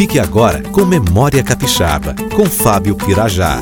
Fique agora com Memória Capixaba, com Fábio Pirajá.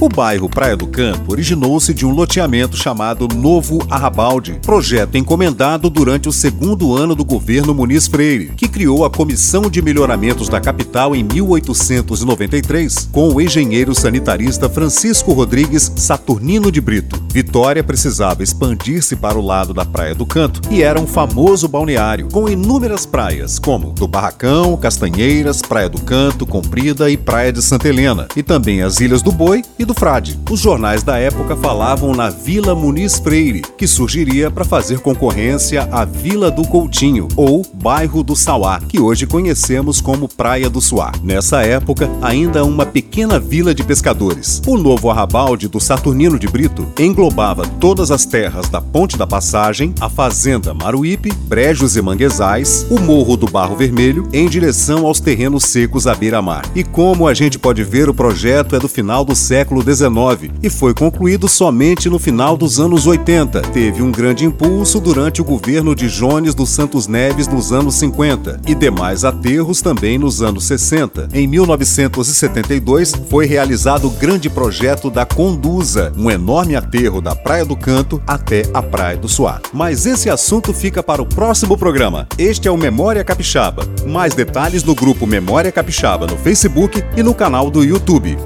O bairro Praia do Canto originou-se de um loteamento chamado Novo Arrabalde, projeto encomendado durante o segundo ano do governo Muniz Freire, que criou a Comissão de Melhoramentos da Capital em 1893, com o engenheiro sanitarista Francisco Rodrigues Saturnino de Brito. Vitória precisava expandir-se para o lado da Praia do Canto e era um famoso balneário, com inúmeras praias, como do Barracão, Castanheiras, Praia do Canto, Comprida e Praia de Santa Helena, e também as Ilhas do Boi e do Frade. Os jornais da época falavam na Vila Muniz Freire, que surgiria para fazer concorrência à Vila do Coutinho, ou Bairro do Sauá, que hoje conhecemos como Praia do Suá. Nessa época, ainda uma pequena vila de pescadores. O novo arrabalde do Saturnino de Brito englobava todas as terras da Ponte da Passagem, a Fazenda Maruípe, Brejos e Manguezais, o Morro do Barro Vermelho, em direção aos terrenos secos à beira-mar. E como a gente pode ver, o projeto é do final do século XIX e foi concluído somente no final dos anos 80. Teve um grande impulso durante o governo de Jones dos Santos Neves nos anos 50 e demais aterros também nos anos 60. Em 1972 foi realizado o grande projeto da Conduza, um enorme aterro da Praia do Canto até a Praia do Suá. Mas esse assunto fica para o próximo programa. Este é o Memória Capixaba. Mais detalhes no grupo Memória Capixaba no Facebook e no canal do YouTube.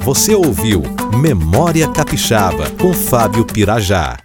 Você ouviu Memória Capixaba com Fábio Pirajá.